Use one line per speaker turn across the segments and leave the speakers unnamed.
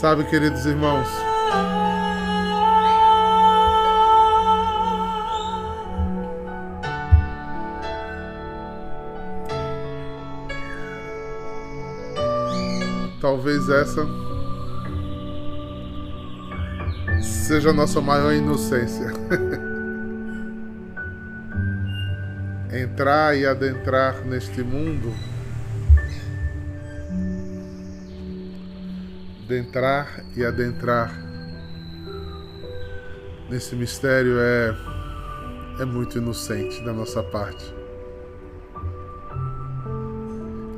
Sabe, queridos irmãos, talvez essa seja a nossa maior inocência. Entrar e adentrar neste mundo, adentrar e adentrar nesse mistério é é muito inocente da nossa parte.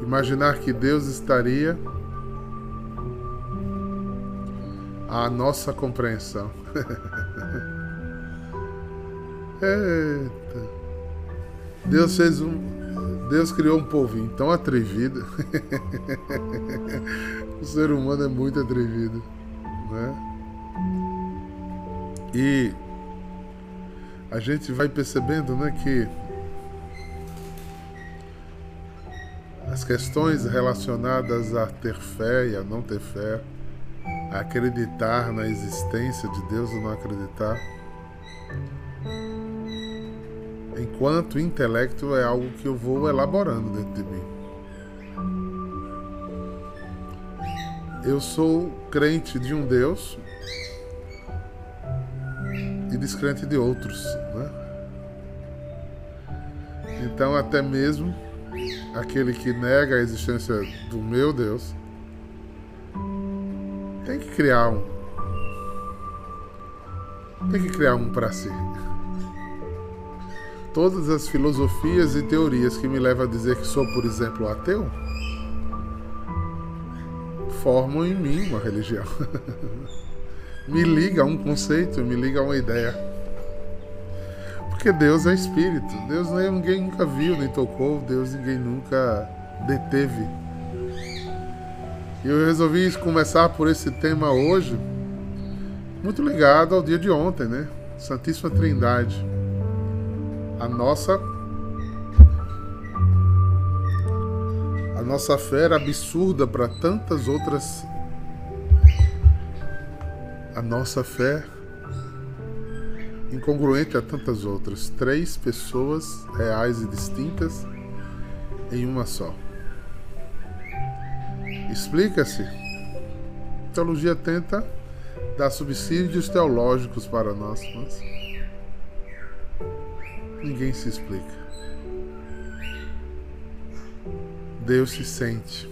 Imaginar que Deus estaria a nossa compreensão. Eita. Deus fez um. Deus criou um povinho tão atrevido. o ser humano é muito atrevido. Né? E a gente vai percebendo né, que as questões relacionadas a ter fé e a não ter fé acreditar na existência de Deus ou não acreditar. Enquanto intelecto é algo que eu vou elaborando dentro de mim. Eu sou crente de um Deus e descrente de outros, né? Então até mesmo aquele que nega a existência do meu Deus tem que criar um. Tem que criar um para si. Todas as filosofias e teorias que me levam a dizer que sou, por exemplo, ateu, formam em mim uma religião. me liga a um conceito, me liga a uma ideia. Porque Deus é espírito. Deus ninguém nunca viu nem tocou. Deus ninguém nunca deteve. E eu resolvi começar por esse tema hoje, muito ligado ao dia de ontem, né? Santíssima Trindade. A nossa nossa fé era absurda para tantas outras a nossa fé incongruente a tantas outras. Três pessoas reais e distintas em uma só. Explica-se. A teologia tenta dar subsídios teológicos para nós, mas ninguém se explica. Deus se sente.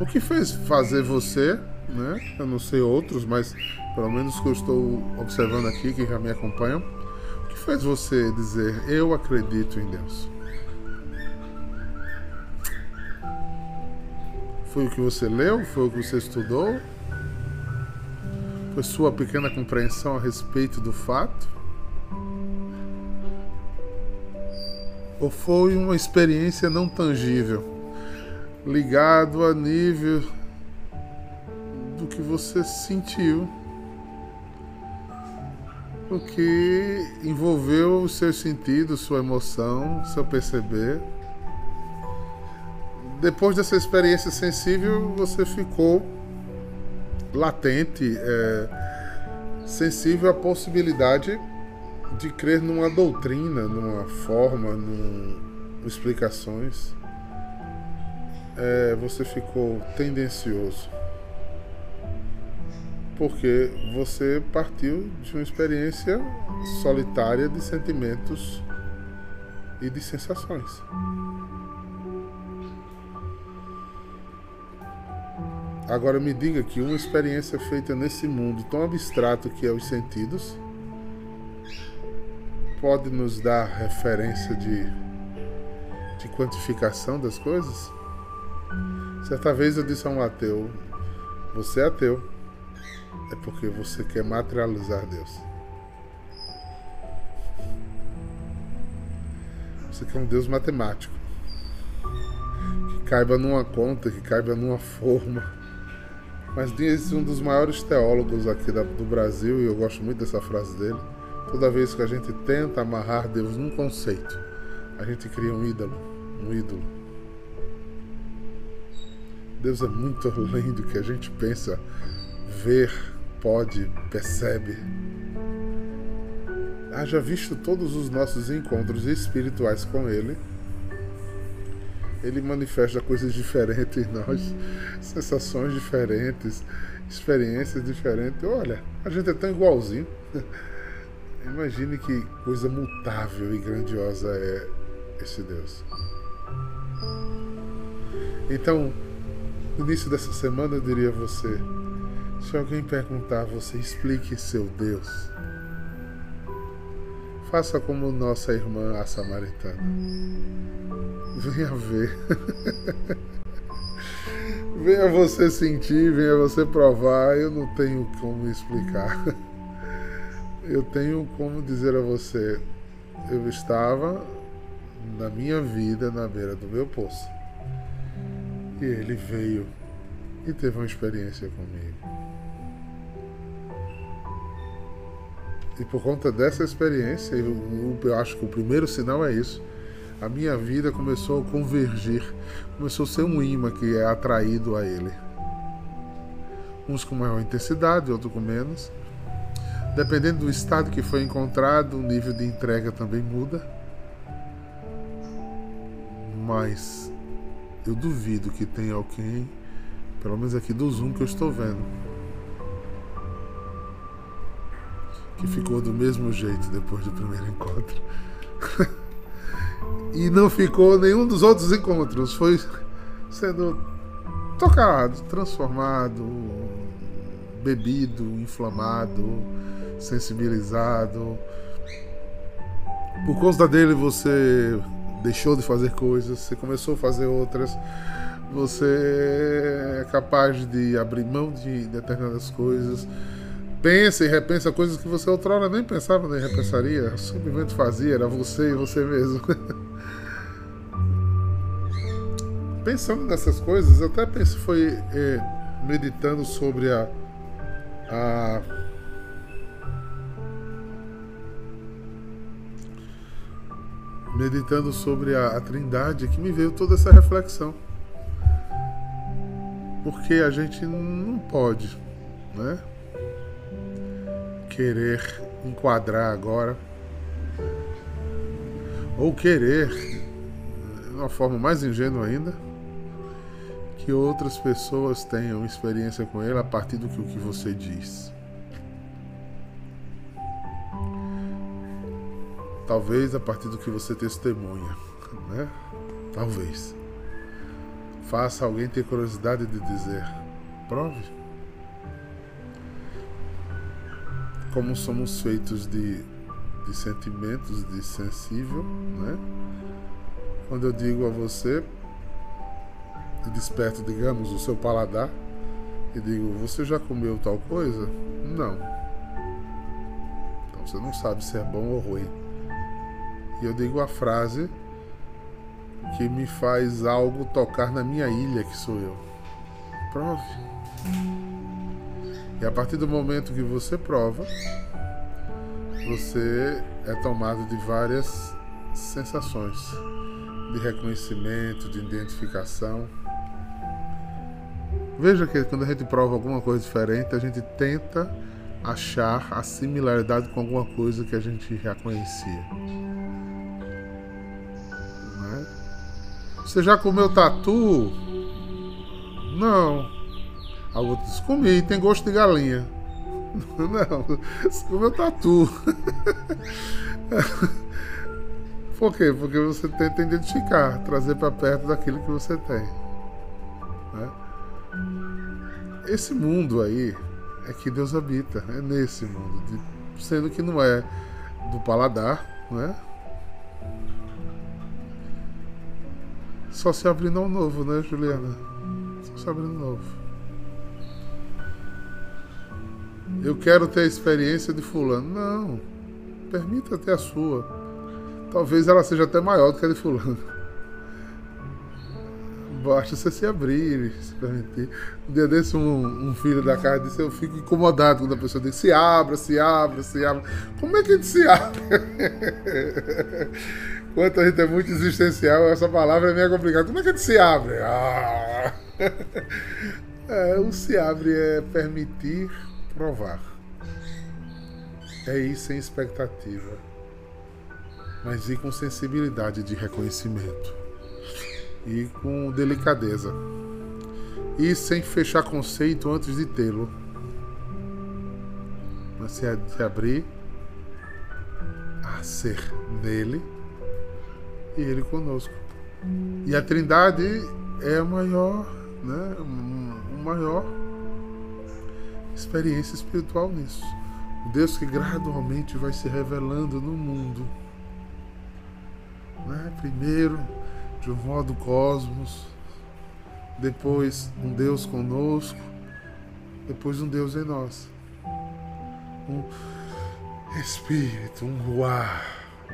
O que fez fazer você, né? Eu não sei outros, mas pelo menos que eu estou observando aqui, que já me acompanham, o que fez você dizer eu acredito em Deus? Foi o que você leu? Foi o que você estudou? Foi sua pequena compreensão a respeito do fato? Ou foi uma experiência não tangível, ligado a nível do que você sentiu, o que envolveu os seus sentidos, sua emoção, seu perceber? depois dessa experiência sensível, você ficou latente, é, sensível à possibilidade de crer numa doutrina, numa forma, num explicações. É, você ficou tendencioso. Porque você partiu de uma experiência solitária de sentimentos e de sensações. Agora me diga que uma experiência feita nesse mundo tão abstrato que é os sentidos pode nos dar referência de, de quantificação das coisas? Certa vez eu disse a um ateu: Você é ateu, é porque você quer materializar Deus. Você quer um Deus matemático que caiba numa conta, que caiba numa forma mas diz um dos maiores teólogos aqui do Brasil, e eu gosto muito dessa frase dele. Toda vez que a gente tenta amarrar Deus num conceito, a gente cria um ídolo, um ídolo. Deus é muito além do que a gente pensa, ver, pode, percebe. Haja visto todos os nossos encontros espirituais com Ele, Ele manifesta coisas diferentes em nós, sensações diferentes, experiências diferentes. Olha, a gente é tão igualzinho. Imagine que coisa mutável e grandiosa é esse Deus. Então, no início dessa semana eu diria a você: se alguém perguntar, você explique seu Deus. Faça como nossa irmã a samaritana. Venha ver. venha você sentir, venha você provar. Eu não tenho como explicar. Eu tenho como dizer a você: eu estava na minha vida na beira do meu poço. E ele veio e teve uma experiência comigo. E por conta dessa experiência, eu, eu acho que o primeiro sinal é isso. A minha vida começou a convergir, começou a ser um imã que é atraído a ele. Uns com maior intensidade, outros com menos. Dependendo do estado que foi encontrado, o nível de entrega também muda. Mas eu duvido que tenha alguém, pelo menos aqui do Zoom que eu estou vendo, que ficou do mesmo jeito depois do primeiro encontro. e não ficou nenhum dos outros encontros. Foi sendo tocado, transformado, bebido, inflamado, sensibilizado. Por conta dele você deixou de fazer coisas, você começou a fazer outras. Você é capaz de abrir mão de determinadas coisas pensa e repensa coisas que você outrora nem pensava nem repensaria, simplesmente fazia, era você e você mesmo. Pensando nessas coisas, até penso, foi é, meditando sobre a, a meditando sobre a, a Trindade que me veio toda essa reflexão. Porque a gente não pode, né? querer enquadrar agora, ou querer, de uma forma mais ingênua ainda, que outras pessoas tenham experiência com ele a partir do que o que você diz. Talvez a partir do que você testemunha, né? Talvez. Faça alguém ter curiosidade de dizer: prove. como somos feitos de, de sentimentos, de sensível, né? Quando eu digo a você, e desperto, digamos, o seu paladar, e digo, você já comeu tal coisa? Não. Então você não sabe se é bom ou ruim. E eu digo a frase que me faz algo tocar na minha ilha, que sou eu. Prove. E a partir do momento que você prova, você é tomado de várias sensações de reconhecimento, de identificação. Veja que quando a gente prova alguma coisa diferente, a gente tenta achar a similaridade com alguma coisa que a gente já conhecia. É? Você já comeu tatu? Não. A outra disse, comi, tem gosto de galinha. Não, você comeu tatu. Por quê? Porque você tenta identificar, trazer para perto daquilo que você tem. Né? Esse mundo aí é que Deus habita, é nesse mundo, de, sendo que não é do paladar, né? Só se abrindo ao novo, né, Juliana? Só se abrindo ao novo. Eu quero ter a experiência de fulano. Não. Permita ter a sua. Talvez ela seja até maior do que a de fulano. Basta você se abrir, se permitir. Um dia desse, um, um filho da casa disse: Eu fico incomodado quando a pessoa diz: Se abra, se abra, se abra. Como é que a gente se abre? Quanto a gente é muito existencial, essa palavra é meio complicada. Como é que a gente se abre? Ah! é, o se abre é permitir provar. É ir sem expectativa, mas ir com sensibilidade de reconhecimento e com delicadeza. E sem fechar conceito antes de tê-lo. Mas se abrir a ser nele e ele conosco. E a Trindade é a maior, né, a maior experiência espiritual nisso. O Deus que gradualmente vai se revelando no mundo. Né? Primeiro, de um modo cosmos, depois um Deus conosco, depois um Deus em nós. Um espírito, um voar,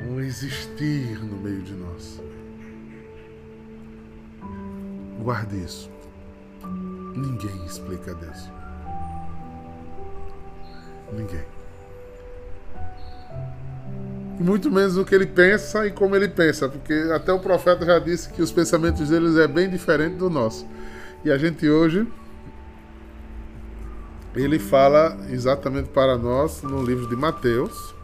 um existir no meio de nós. Guarde isso. Ninguém explica Deus. Ninguém. E muito menos o que ele pensa e como ele pensa, porque até o profeta já disse que os pensamentos deles é bem diferente do nosso. E a gente hoje ele fala exatamente para nós no livro de Mateus,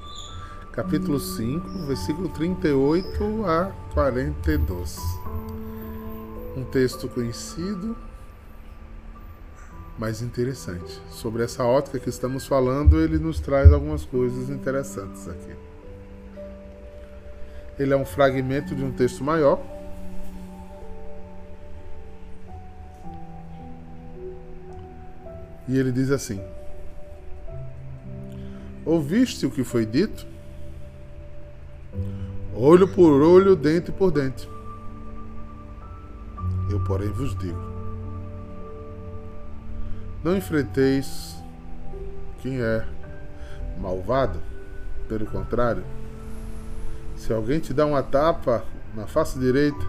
capítulo 5, versículo 38 a 42. Um texto conhecido, mas interessante. Sobre essa ótica que estamos falando, ele nos traz algumas coisas interessantes aqui. Ele é um fragmento de um texto maior. E ele diz assim: Ouviste o que foi dito? Olho por olho, dente por dente. Eu, porém, vos digo: não enfrenteis quem é malvado, pelo contrário, se alguém te dá uma tapa na face direita,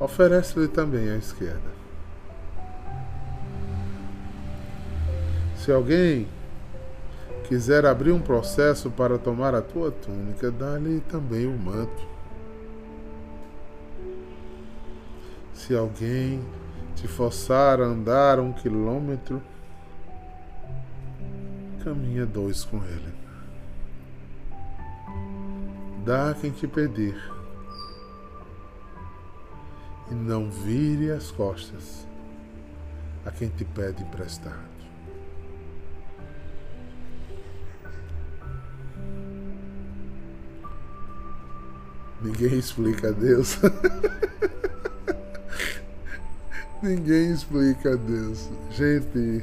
oferece-lhe também a esquerda. Se alguém quiser abrir um processo para tomar a tua túnica, dá-lhe também o manto. Se alguém te forçar a andar um quilômetro, caminha dois com ele. Dá a quem te pedir e não vire as costas a quem te pede emprestado. Ninguém explica a Deus. Ninguém explica Deus. Gente,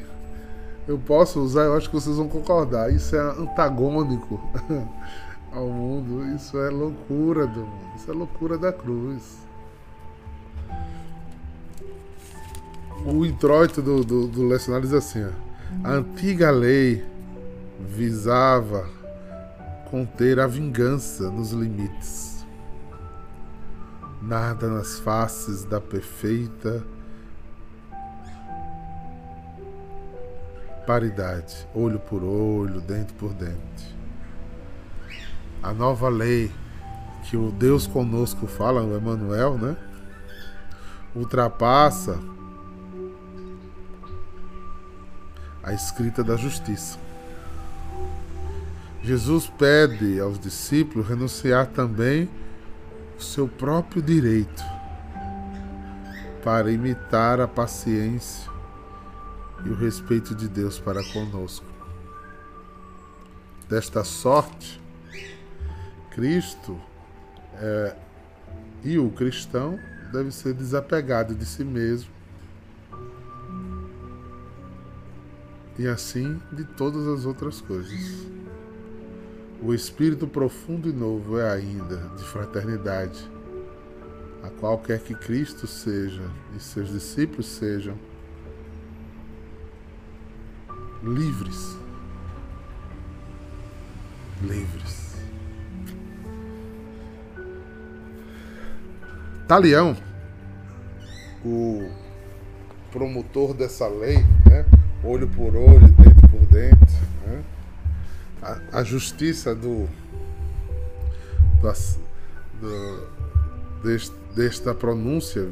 eu posso usar, eu acho que vocês vão concordar. Isso é antagônico ao mundo. Isso é loucura do mundo. Isso é loucura da cruz. O introito do, do, do lecionário diz assim: ó, a antiga lei visava conter a vingança nos limites. Nada nas faces da perfeita paridade, olho por olho, dente por dente. A nova lei que o Deus conosco fala, o Emmanuel, né? Ultrapassa a escrita da justiça. Jesus pede aos discípulos renunciar também o seu próprio direito para imitar a paciência e o respeito de Deus para conosco. Desta sorte, Cristo é, e o cristão deve ser desapegado de si mesmo e assim de todas as outras coisas. O espírito profundo e novo é ainda de fraternidade, a qual quer que Cristo seja e seus discípulos sejam livres. Livres. Talião, o promotor dessa lei, né? olho por olho, dente por dente, né? a, a, justiça do, do, desta pronúncia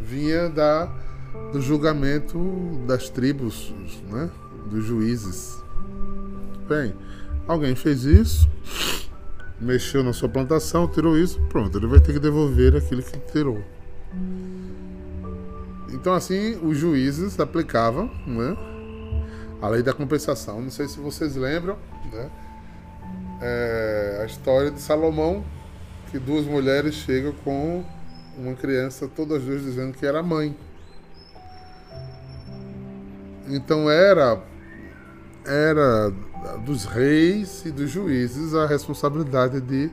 vinha da, do julgamento das tribos, né? dos juízes. Bem, alguém fez isso, mexeu na sua plantação, tirou isso, pronto, ele vai ter que devolver aquilo que tirou. Então, assim, os juízes aplicavam né, a lei da compensação. Não sei se vocês lembram né, é, a história de Salomão, que duas mulheres chegam com uma criança, todas duas dizendo que era mãe. Então era era dos reis e dos juízes a responsabilidade de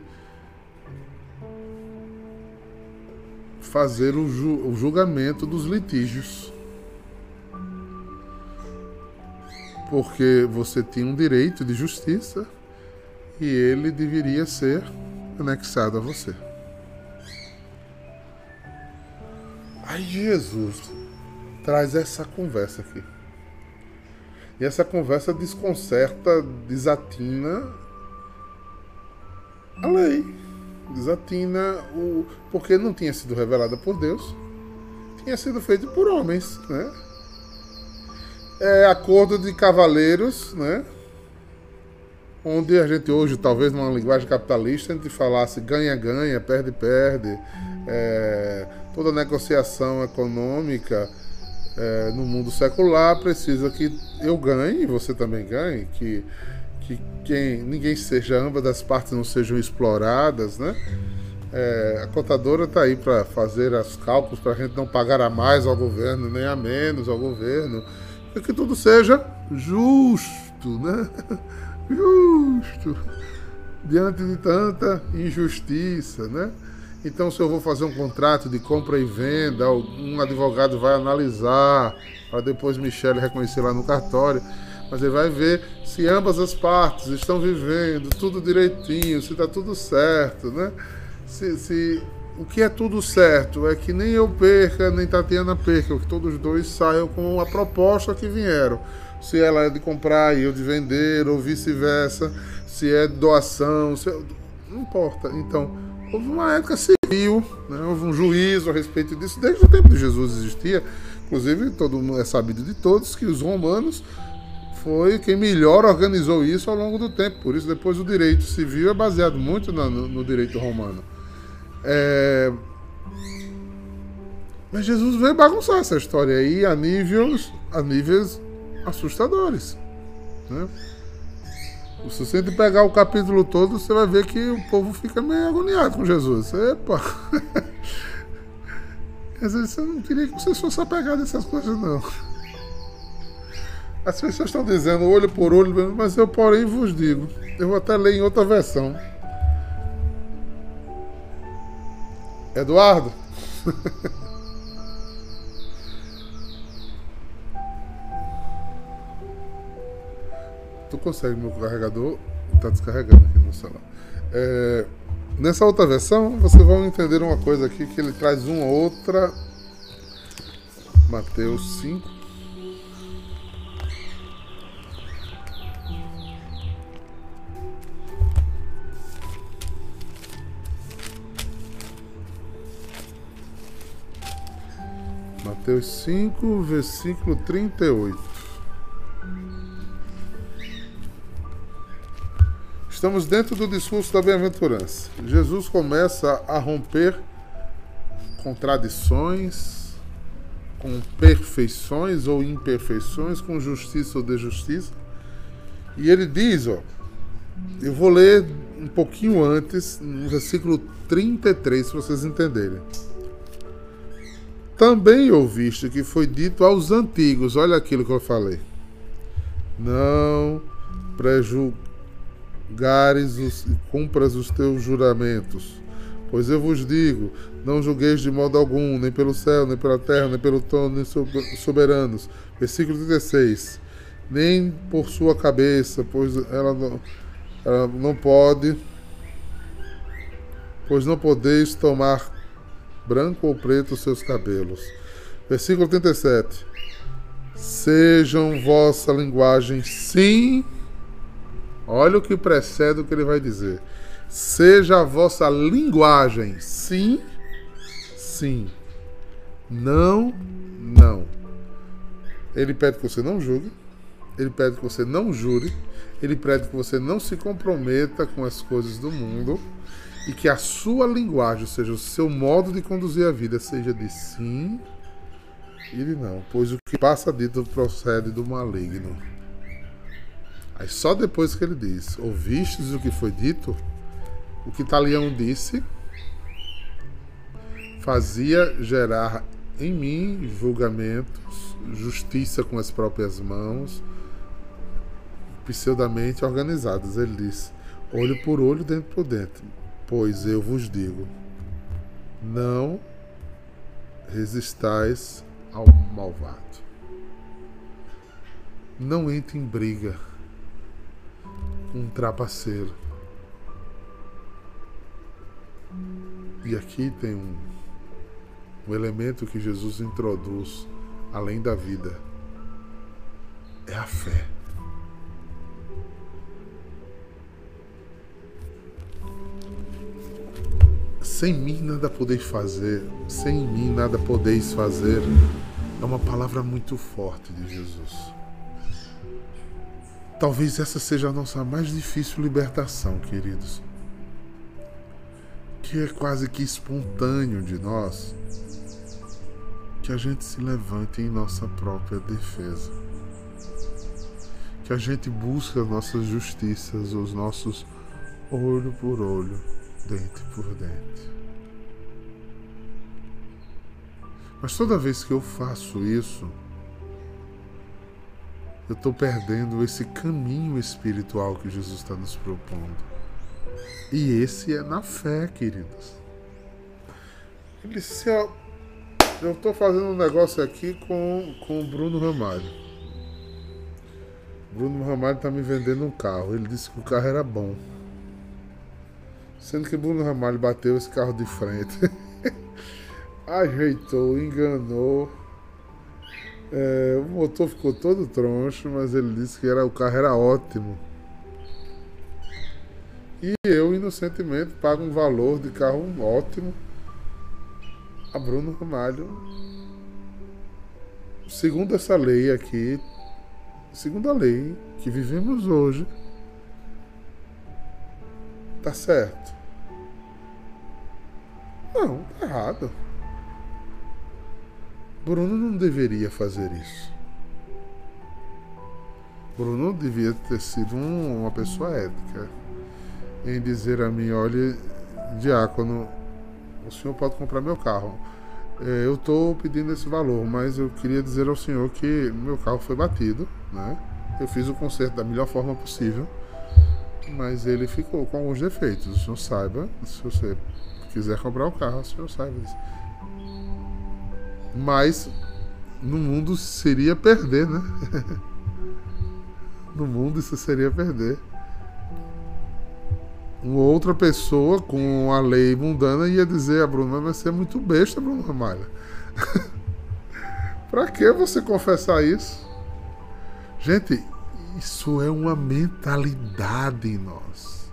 fazer o, ju o julgamento dos litígios. Porque você tinha um direito de justiça e ele deveria ser anexado a você. Aí Jesus traz essa conversa aqui. E essa conversa desconcerta, desatina a lei. Desatina o. Porque não tinha sido revelada por Deus, tinha sido feito por homens, né? É acordo de cavaleiros, né? Onde a gente hoje, talvez numa linguagem capitalista, a gente falasse ganha-ganha, perde-perde, é, toda negociação econômica é, no mundo secular precisa que eu ganhe você também ganhe, que, que quem, ninguém seja, ambas das partes não sejam exploradas, né? É, a contadora está aí para fazer os cálculos para a gente não pagar a mais ao governo, nem a menos ao governo, e que tudo seja justo, né? Justo. Diante de tanta injustiça, né? Então, se eu vou fazer um contrato de compra e venda, um advogado vai analisar, para depois Michele reconhecer lá no cartório, mas ele vai ver se ambas as partes estão vivendo tudo direitinho, se está tudo certo, né? Se, se, o que é tudo certo é que nem eu perca, nem Tatiana perca, que todos dois saiam com a proposta que vieram. Se ela é de comprar e eu de vender, ou vice-versa, se é doação, se... não importa. Então, houve uma época civil, né? houve um juízo a respeito disso, desde o tempo de Jesus existia. Inclusive, todo mundo é sabido de todos que os romanos foi quem melhor organizou isso ao longo do tempo. Por isso, depois o direito civil é baseado muito no, no direito romano. É... Mas Jesus veio bagunçar essa história aí a níveis, a níveis assustadores. Né? Se você pegar o capítulo todo, você vai ver que o povo fica meio agoniado com Jesus. Epa! Às vezes você não queria que vocês fossem apegados nessas coisas, não. As pessoas estão dizendo olho por olho, mas eu, porém, vos digo. Eu vou até ler em outra versão. Eduardo? consegue meu carregador está descarregando aqui no celular. É, nessa outra versão, vocês vão entender uma coisa aqui que ele traz uma outra. Mateus 5. Mateus 5, versículo 38. Estamos dentro do discurso da bem-aventurança. Jesus começa a romper contradições, com perfeições ou imperfeições, com justiça ou desjustiça. E ele diz, ó, eu vou ler um pouquinho antes, no versículo 33, para vocês entenderem. Também ouviste que foi dito aos antigos, olha aquilo que eu falei. Não prejulgue gares os, e cumpras os teus juramentos. Pois eu vos digo: não julgueis de modo algum, nem pelo céu, nem pela terra, nem pelo trono, nem soberanos. Versículo 16. Nem por sua cabeça, pois ela não, ela não pode, pois não podeis tomar branco ou preto os seus cabelos. Versículo 37. Sejam vossa linguagem sim Olha o que precede o que ele vai dizer. Seja a vossa linguagem sim, sim. Não, não. Ele pede que você não julgue. Ele pede que você não jure. Ele pede que você não se comprometa com as coisas do mundo. E que a sua linguagem, ou seja, o seu modo de conduzir a vida, seja de sim e de não. Pois o que passa dito procede do maligno. Aí só depois que ele diz: Ouvistes o que foi dito? O que Talião disse fazia gerar em mim julgamentos, justiça com as próprias mãos, pseudamente organizadas. Ele diz: olho por olho, dentro por dentro. Pois eu vos digo: não resistais ao malvado. Não entre em briga um trapaceiro. E aqui tem um o elemento que Jesus introduz além da vida é a fé. Sem mim nada podeis fazer, sem mim nada podeis fazer, é uma palavra muito forte de Jesus. Talvez essa seja a nossa mais difícil libertação, queridos. Que é quase que espontâneo de nós que a gente se levante em nossa própria defesa. Que a gente busque as nossas justiças, os nossos olho por olho, dente por dente. Mas toda vez que eu faço isso, eu estou perdendo esse caminho espiritual que Jesus está nos propondo. E esse é na fé, queridos. Ele se eu estou fazendo um negócio aqui com, com o Bruno Ramalho. Bruno Ramalho está me vendendo um carro. Ele disse que o carro era bom. Sendo que Bruno Ramalho bateu esse carro de frente. Ajeitou, enganou. É, o motor ficou todo troncho, mas ele disse que era, o carro era ótimo. E eu, inocentemente, pago um valor de carro ótimo a Bruno Ramalho, segundo essa lei aqui, segundo a lei que vivemos hoje, tá certo? Não, tá errado. Bruno não deveria fazer isso. Bruno devia ter sido um, uma pessoa ética em dizer a mim, olha, diácono, o senhor pode comprar meu carro. É, eu estou pedindo esse valor, mas eu queria dizer ao senhor que meu carro foi batido, né? Eu fiz o conserto da melhor forma possível, mas ele ficou com alguns defeitos. O senhor saiba, se você quiser comprar o carro, o senhor saiba disso. Mas no mundo seria perder, né? no mundo isso seria perder uma outra pessoa com a lei mundana ia dizer a Bruna, mas você é muito besta, Bruno Ramalho. pra que você confessar isso? Gente, isso é uma mentalidade em nós.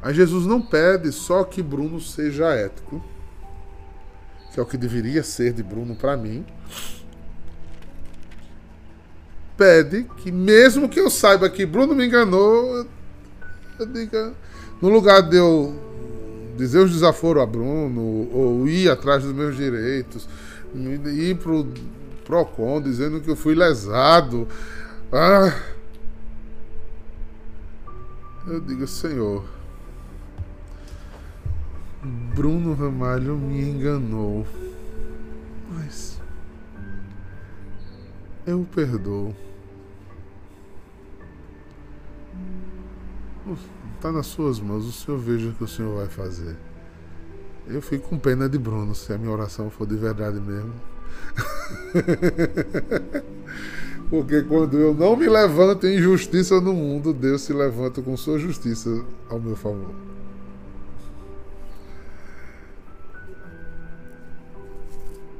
A Jesus não pede só que Bruno seja ético, que é o que deveria ser de Bruno para mim. Pede que, mesmo que eu saiba que Bruno me enganou, eu diga, no lugar de eu dizer os desaforos a Bruno, ou ir atrás dos meus direitos, ir pro PROCON dizendo que eu fui lesado. Ah, eu digo, Senhor, Bruno Ramalho me enganou, mas eu perdoo. Está nas suas mãos, o Senhor veja o que o Senhor vai fazer. Eu fico com pena de Bruno, se a minha oração for de verdade mesmo. Porque quando eu não me levanto em justiça no mundo, Deus se levanta com sua justiça ao meu favor.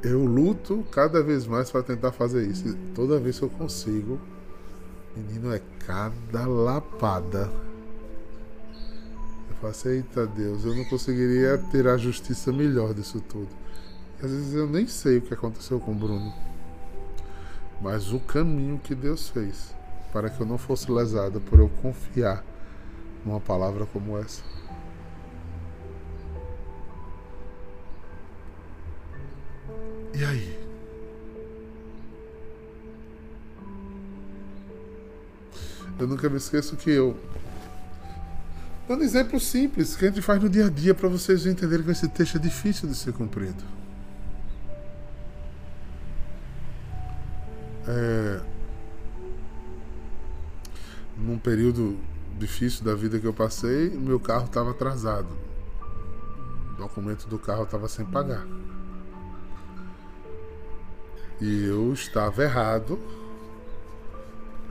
Eu luto cada vez mais para tentar fazer isso. E toda vez que eu consigo, menino, é cada lapada faço, eita Deus, eu não conseguiria ter a justiça melhor disso tudo. Às vezes eu nem sei o que aconteceu com o Bruno. Mas o caminho que Deus fez para que eu não fosse lesado por eu confiar numa palavra como essa. E aí? Eu nunca me esqueço que eu. Dando exemplo simples que a gente faz no dia a dia para vocês entenderem que esse texto é difícil de ser cumprido. É, num período difícil da vida que eu passei, meu carro estava atrasado. O documento do carro estava sem pagar. E eu estava errado,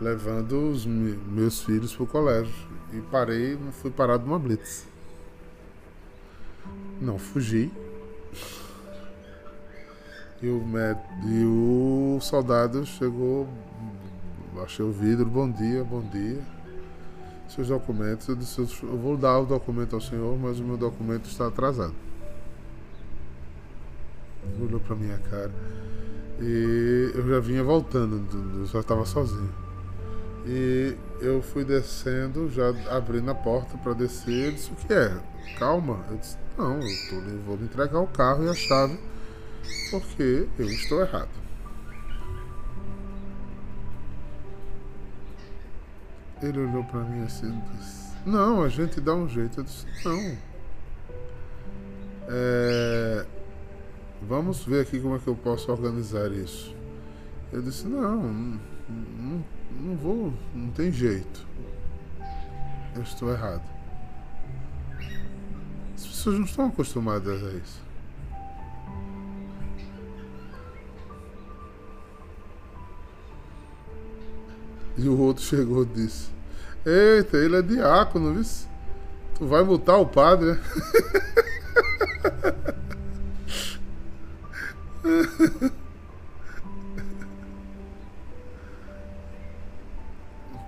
levando os meus filhos para o colégio. E parei, fui parado numa blitz. Não fugi. E o, e o soldado chegou, baixei o vidro, bom dia, bom dia. Seus documentos, eu disse, eu vou dar o documento ao senhor, mas o meu documento está atrasado. Olhou para minha cara. E eu já vinha voltando, eu já estava sozinho. E eu fui descendo, já abrindo a porta para descer. Ele disse: O que é? Calma. Eu disse: Não, eu tô, vou me entregar o carro e a chave, porque eu estou errado. Ele olhou para mim assim e disse: Não, a gente dá um jeito. Eu disse: Não. É, vamos ver aqui como é que eu posso organizar isso. Eu disse: Não, não, não vou, não tem jeito. Eu estou errado. As pessoas não estão acostumadas a isso. E o outro chegou e disse: Eita, ele é diácono, viu? Tu vai multar o padre,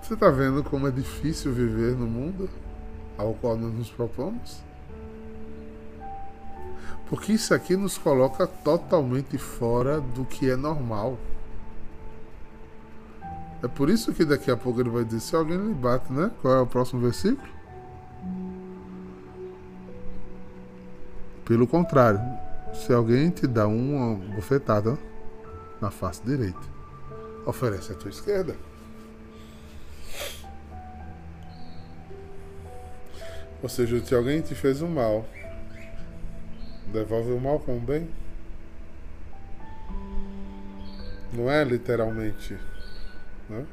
Você está vendo como é difícil viver no mundo ao qual nós nos propomos? Porque isso aqui nos coloca totalmente fora do que é normal. É por isso que daqui a pouco ele vai dizer: se alguém lhe bate, né? Qual é o próximo versículo? Pelo contrário, se alguém te dá uma bofetada na face direita, oferece a tua esquerda. Ou seja, se alguém te fez um mal, devolve o mal com o bem. Não é literalmente né?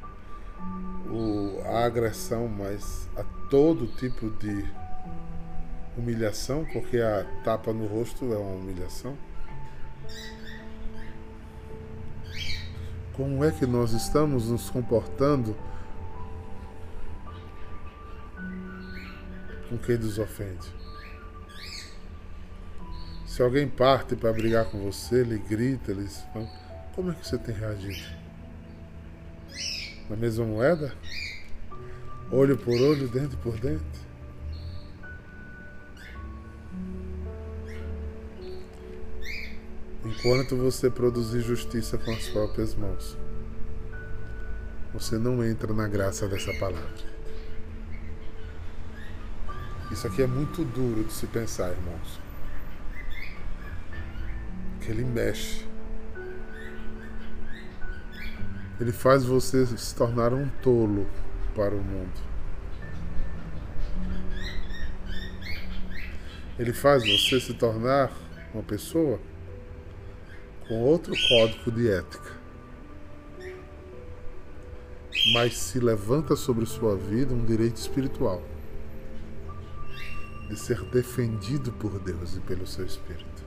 o, a agressão, mas a todo tipo de humilhação, porque a tapa no rosto é uma humilhação. Como é que nós estamos nos comportando com quem nos ofende? Se alguém parte para brigar com você, ele grita, ele... como é que você tem reagido? na mesma moeda? Olho por olho, dente por dente? Enquanto você produzir justiça com as próprias mãos, você não entra na graça dessa palavra. Isso aqui é muito duro de se pensar, irmãos. Que ele mexe ele faz você se tornar um tolo para o mundo. Ele faz você se tornar uma pessoa com outro código de ética. Mas se levanta sobre sua vida um direito espiritual de ser defendido por Deus e pelo seu Espírito,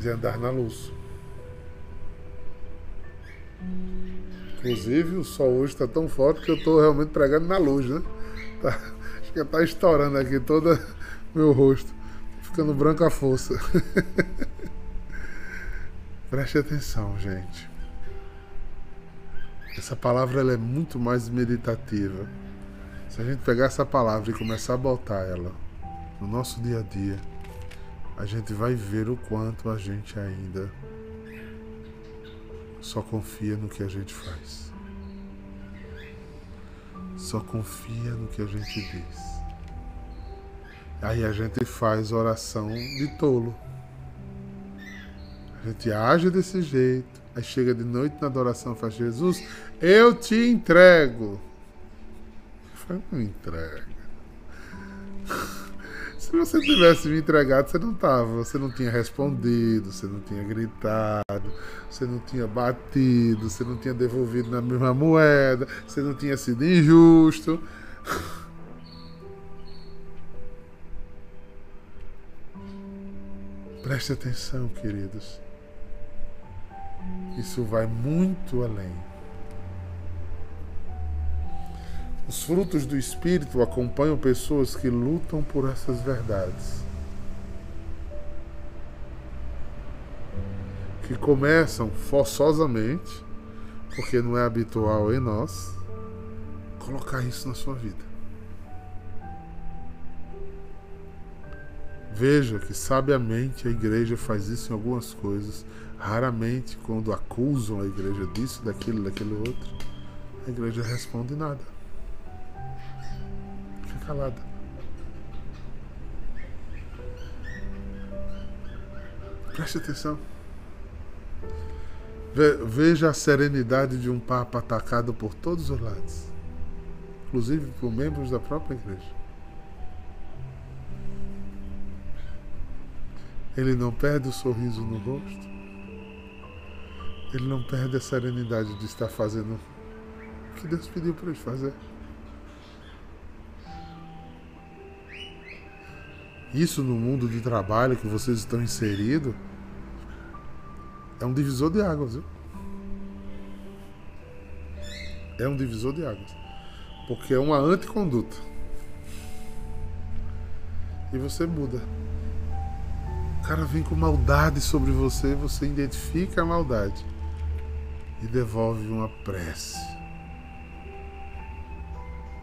de andar na luz. Inclusive, o sol hoje está tão forte que eu estou realmente pregando na luz, né? Tá, acho que está estourando aqui todo meu rosto. Ficando branco a força. Preste atenção, gente. Essa palavra ela é muito mais meditativa. Se a gente pegar essa palavra e começar a botar ela no nosso dia a dia, a gente vai ver o quanto a gente ainda só confia no que a gente faz. Só confia no que a gente diz. Aí a gente faz oração de tolo. A gente age desse jeito. Aí chega de noite na adoração faz Jesus, eu te entrego. Eu não entrega. Se você tivesse me entregado, você não tava. Você não tinha respondido, você não tinha gritado, você não tinha batido, você não tinha devolvido na mesma moeda, você não tinha sido injusto. Preste atenção, queridos. Isso vai muito além. Os frutos do Espírito acompanham pessoas que lutam por essas verdades. Que começam forçosamente, porque não é habitual em nós, colocar isso na sua vida. Veja que sabiamente a igreja faz isso em algumas coisas, raramente quando acusam a igreja disso, daquilo, daquilo outro, a igreja responde nada. Fica calada. Preste atenção. Veja a serenidade de um Papa atacado por todos os lados, inclusive por membros da própria igreja. Ele não perde o sorriso no rosto. Ele não perde a serenidade de estar fazendo o que Deus pediu para ele fazer. Isso no mundo de trabalho que vocês estão inseridos é um divisor de águas. Viu? É um divisor de águas. Porque é uma anticonduta. E você muda cara vem com maldade sobre você, você identifica a maldade e devolve uma prece.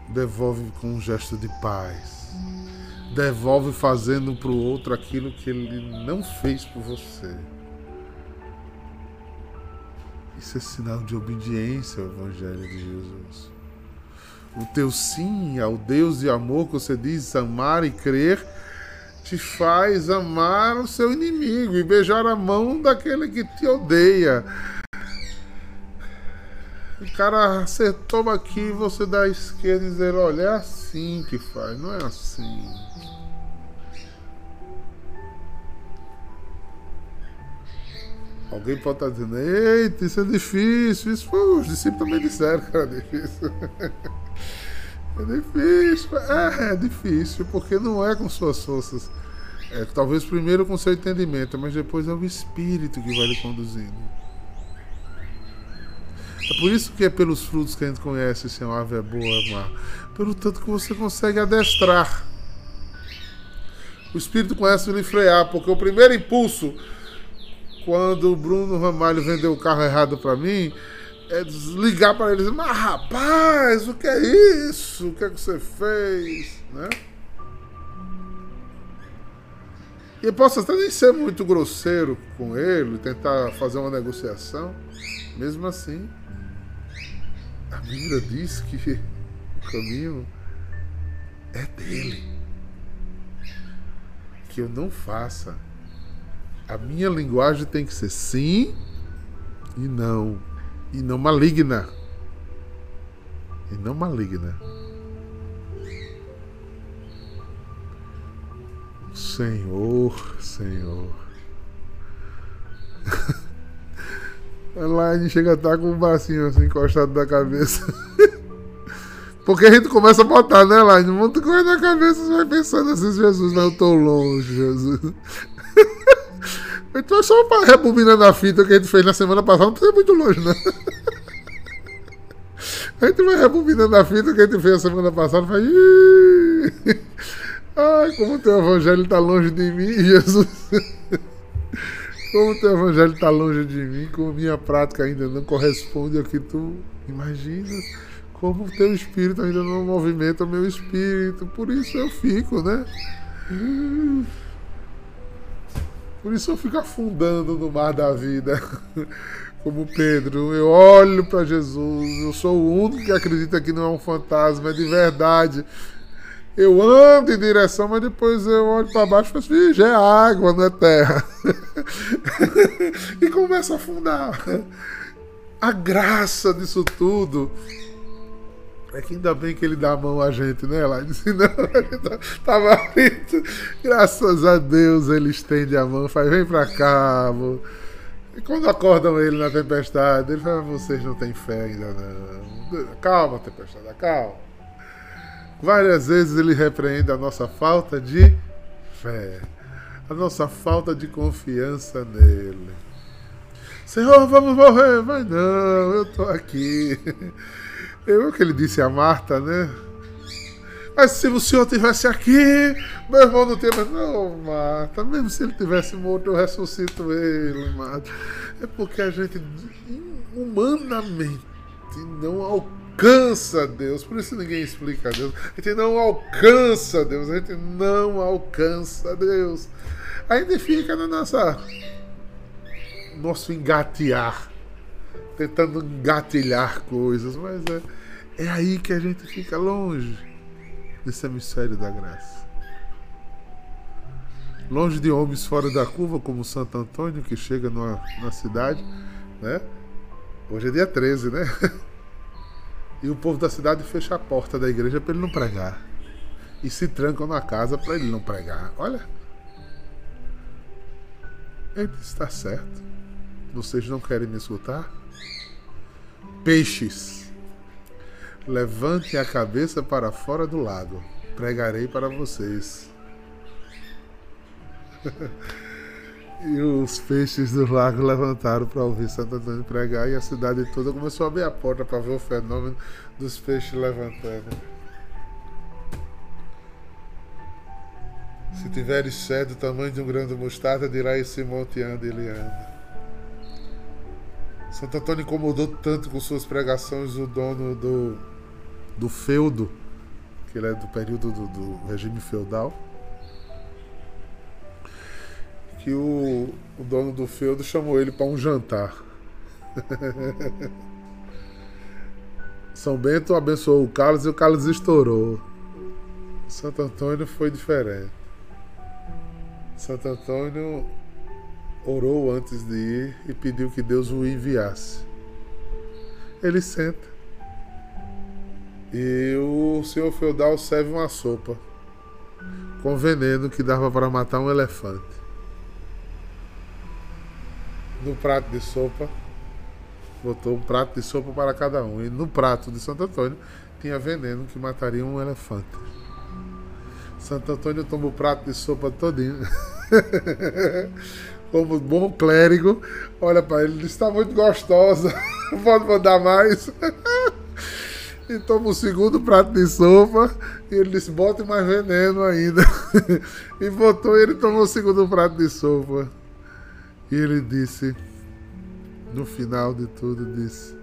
Devolve com um gesto de paz. Devolve fazendo para o outro aquilo que ele não fez por você. Isso é sinal de obediência ao Evangelho de Jesus. O teu sim ao Deus de amor que você diz amar e crer te faz amar o seu inimigo e beijar a mão daquele que te odeia. O cara acertou aqui, você dá a esquerda e dizer, olha, é assim que faz, não é assim. Alguém pode estar dizendo, eita, isso é difícil. Isso foi, os discípulos também disseram que era difícil. É difícil, é, é difícil, porque não é com suas forças. É, talvez primeiro com seu entendimento, mas depois é o Espírito que vai lhe conduzindo. É por isso que é pelos frutos que a gente conhece se uma ave é boa ou é má. Pelo tanto que você consegue adestrar. O Espírito conhece lhe frear, porque o primeiro impulso, quando o Bruno Ramalho vendeu o carro errado para mim, é desligar para eles, mas rapaz, o que é isso? O que é que você fez? Né? E posso até nem ser muito grosseiro com ele, tentar fazer uma negociação. Mesmo assim, a Bíblia diz que o caminho é dele. Que eu não faça. A minha linguagem tem que ser sim e não e não maligna. E não maligna. Senhor, Senhor. Elaine chega a estar tá com o bracinho assim encostado na cabeça. Porque a gente começa a botar, né, Elaine? Um monte de coisa na cabeça, você vai pensando assim, Jesus, não, eu tô longe, Jesus. Então é só rebobinando a fita que a gente fez na semana passada, não tá muito longe, não. A gente vai rebobinando a fita que a gente fez na semana passada faz. Ai, como teu evangelho está longe de mim, Jesus. Como teu evangelho está longe de mim, como minha prática ainda não corresponde ao que tu imaginas. Como teu espírito ainda não movimenta o meu espírito. Por isso eu fico, né? Por isso eu fico afundando no mar da vida. Como Pedro, eu olho para Jesus, eu sou o único que acredita que não é um fantasma, é de verdade. Eu ando em direção, mas depois eu olho para baixo e falo assim, já é água, não é terra. e começo a afundar. A graça disso tudo é que ainda bem que ele dá a mão a gente, né, Elaine? Senão a gente tava frito. Graças a Deus ele estende a mão, faz, vem pra cá, amor. E quando acordam ele na tempestade, ele fala, vocês não têm fé ainda não. Calma, tempestade, calma. Várias vezes ele repreende a nossa falta de fé, a nossa falta de confiança nele. Senhor, vamos morrer. Mas não, eu tô aqui. Eu que ele disse a Marta, né? Mas se o senhor tivesse aqui, meu irmão não teria. Não, Marta, mesmo se ele tivesse morto, eu ressuscito ele, Marta. É porque a gente humanamente não alcança Deus. Por isso ninguém explica Deus. A gente não alcança Deus. A gente não alcança Deus. Ainda fica nossa. Nosso engatear tentando engatilhar coisas, mas é, é aí que a gente fica longe desse hemisfério da graça. Longe de homens fora da curva, como Santo Antônio, que chega numa, na cidade, né? Hoje é dia 13, né? E o povo da cidade fecha a porta da igreja para ele não pregar. E se trancam na casa para ele não pregar. Olha. Ele está certo. Vocês não querem me escutar? Peixes, levante a cabeça para fora do lago, pregarei para vocês. e os peixes do lago levantaram para ouvir Santo Antônio pregar e a cidade toda começou a abrir a porta para ver o fenômeno dos peixes levantando. Se tiveres fé do tamanho de um grão de mostarda, dirá esse monte anda ele anda. Santo Antônio incomodou tanto com suas pregações o dono do, do feudo, que ele é do período do, do regime feudal, que o, o dono do feudo chamou ele para um jantar. São Bento abençoou o Carlos e o Carlos estourou. Santo Antônio foi diferente. Santo Antônio orou antes de ir e pediu que Deus o enviasse. Ele senta. E o senhor feudal serve uma sopa com veneno que dava para matar um elefante. No prato de sopa, botou um prato de sopa para cada um. E no prato de Santo Antônio tinha veneno que mataria um elefante. Santo Antônio toma o prato de sopa todinho. como bom clérigo, olha para ele, está muito gostosa, pode mandar mais. e toma o segundo prato de sopa e ele disse, bote mais veneno ainda. e botou ele tomou o segundo prato de sopa. E ele disse, no final de tudo, disse,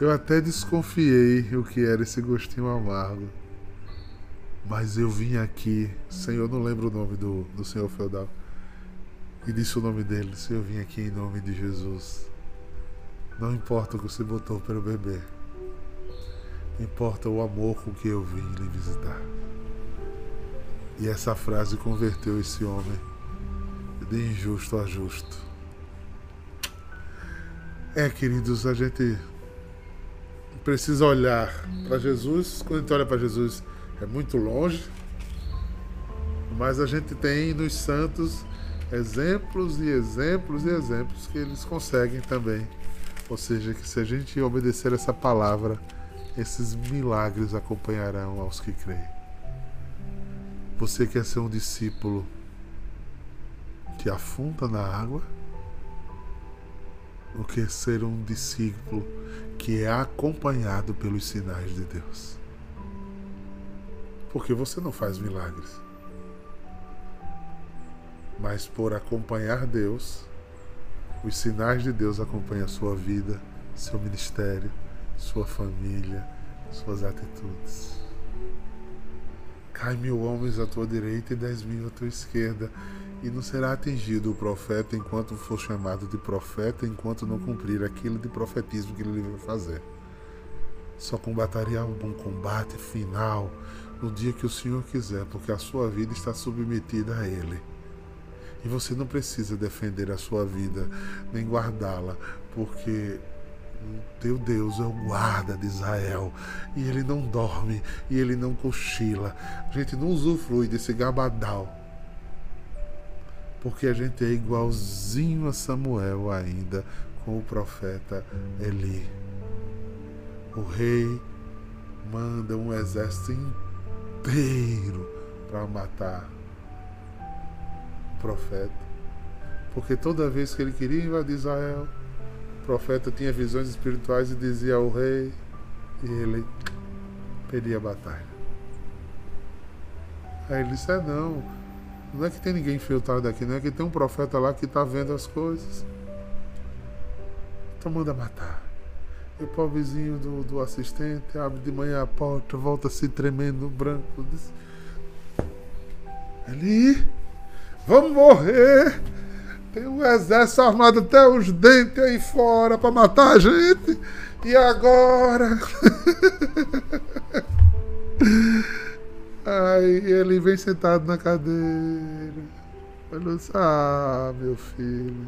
eu até desconfiei o que era esse gostinho amargo. Mas eu vim aqui, Senhor, não lembro o nome do, do Senhor feudal e disse o nome dele: Se eu vim aqui em nome de Jesus, não importa o que você botou para eu beber, importa o amor com que eu vim lhe visitar. E essa frase converteu esse homem de injusto a justo. É, queridos, a gente precisa olhar para Jesus. Quando a gente olha para Jesus, é muito longe, mas a gente tem nos santos exemplos e exemplos e exemplos que eles conseguem também. Ou seja, que se a gente obedecer essa palavra, esses milagres acompanharão aos que creem. Você quer ser um discípulo que afunda na água? Ou quer ser um discípulo que é acompanhado pelos sinais de Deus? Porque você não faz milagres mas por acompanhar Deus, os sinais de Deus acompanham a sua vida, seu ministério, sua família, suas atitudes. Cai mil homens à tua direita e dez mil à tua esquerda, E não será atingido o profeta enquanto for chamado de profeta, enquanto não cumprir aquilo de profetismo que ele veio fazer. Só combataria um bom combate final no dia que o Senhor quiser, porque a sua vida está submetida a Ele. E você não precisa defender a sua vida, nem guardá-la, porque teu Deus é o guarda de Israel e ele não dorme e ele não cochila. A gente não usufrui desse gabadal porque a gente é igualzinho a Samuel ainda com o profeta Eli. O rei manda um exército inteiro para matar profeta. Porque toda vez que ele queria invadir Israel, o profeta tinha visões espirituais e dizia ao rei, e ele perdia a batalha. Aí ele disse: é, não, não é que tem ninguém infiltrado aqui, não é que tem um profeta lá que está vendo as coisas. Então manda matar. E o pobrezinho do, do assistente abre de manhã a porta, volta se tremendo branco. Diz, Ali, vamos morrer. Tem um exército armado até os dentes aí fora para matar a gente. E agora? Aí ele vem sentado na cadeira. Falou ah, meu filho.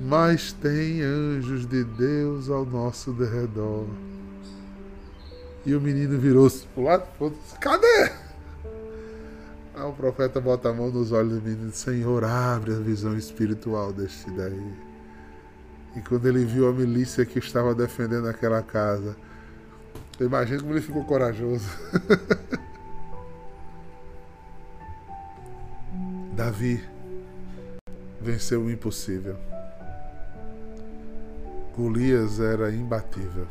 Mas tem anjos de Deus ao nosso derredor. E o menino virou-se pro lado Cadê? Aí o profeta bota a mão nos olhos do menino: Senhor, abre a visão espiritual deste daí. E quando ele viu a milícia que estava defendendo aquela casa, Imagina como ele ficou corajoso. Davi venceu o impossível. Golias era imbatível.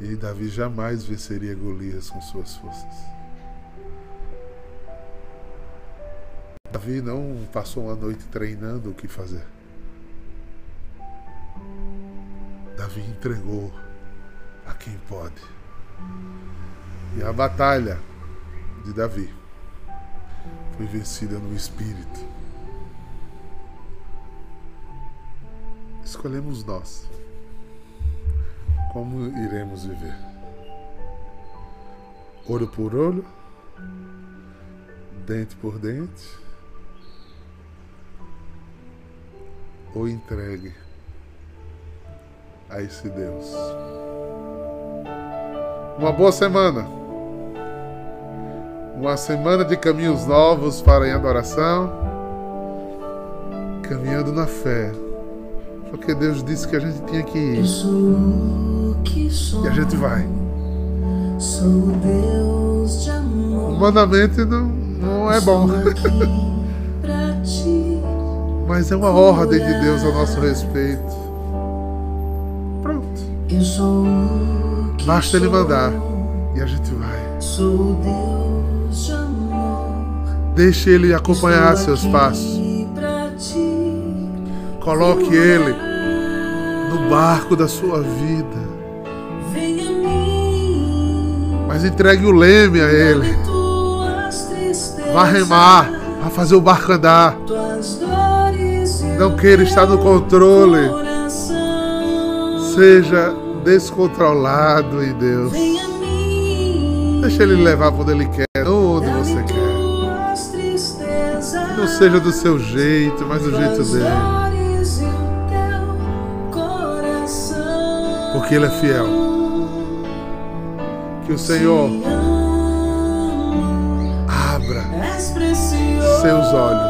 E Davi jamais venceria Golias com suas forças. Davi não passou uma noite treinando o que fazer. Davi entregou a quem pode. E a batalha de Davi foi vencida no espírito. Escolhemos nós como iremos viver. Olho por olho, dente por dente, ou entregue a esse Deus. Uma boa semana. Uma semana de caminhos novos para em adoração. Caminhando na fé. Porque Deus disse que a gente tinha que ir. E a gente vai. O mandamento não, não é bom. Mas é uma ordem de Deus a nosso respeito. Pronto. Basta ele mandar e a gente vai. Deixe ele acompanhar seus passos. Coloque ele no barco da sua vida. Mas entregue o leme a ele. Vá remar, vá fazer o barco andar. Não queira estar no controle. Seja descontrolado em Deus. Deixa Ele levar onde Ele quer, não onde você quer. Não seja do seu jeito, mas do jeito dele. Porque Ele é fiel. Que o Senhor abra seus olhos.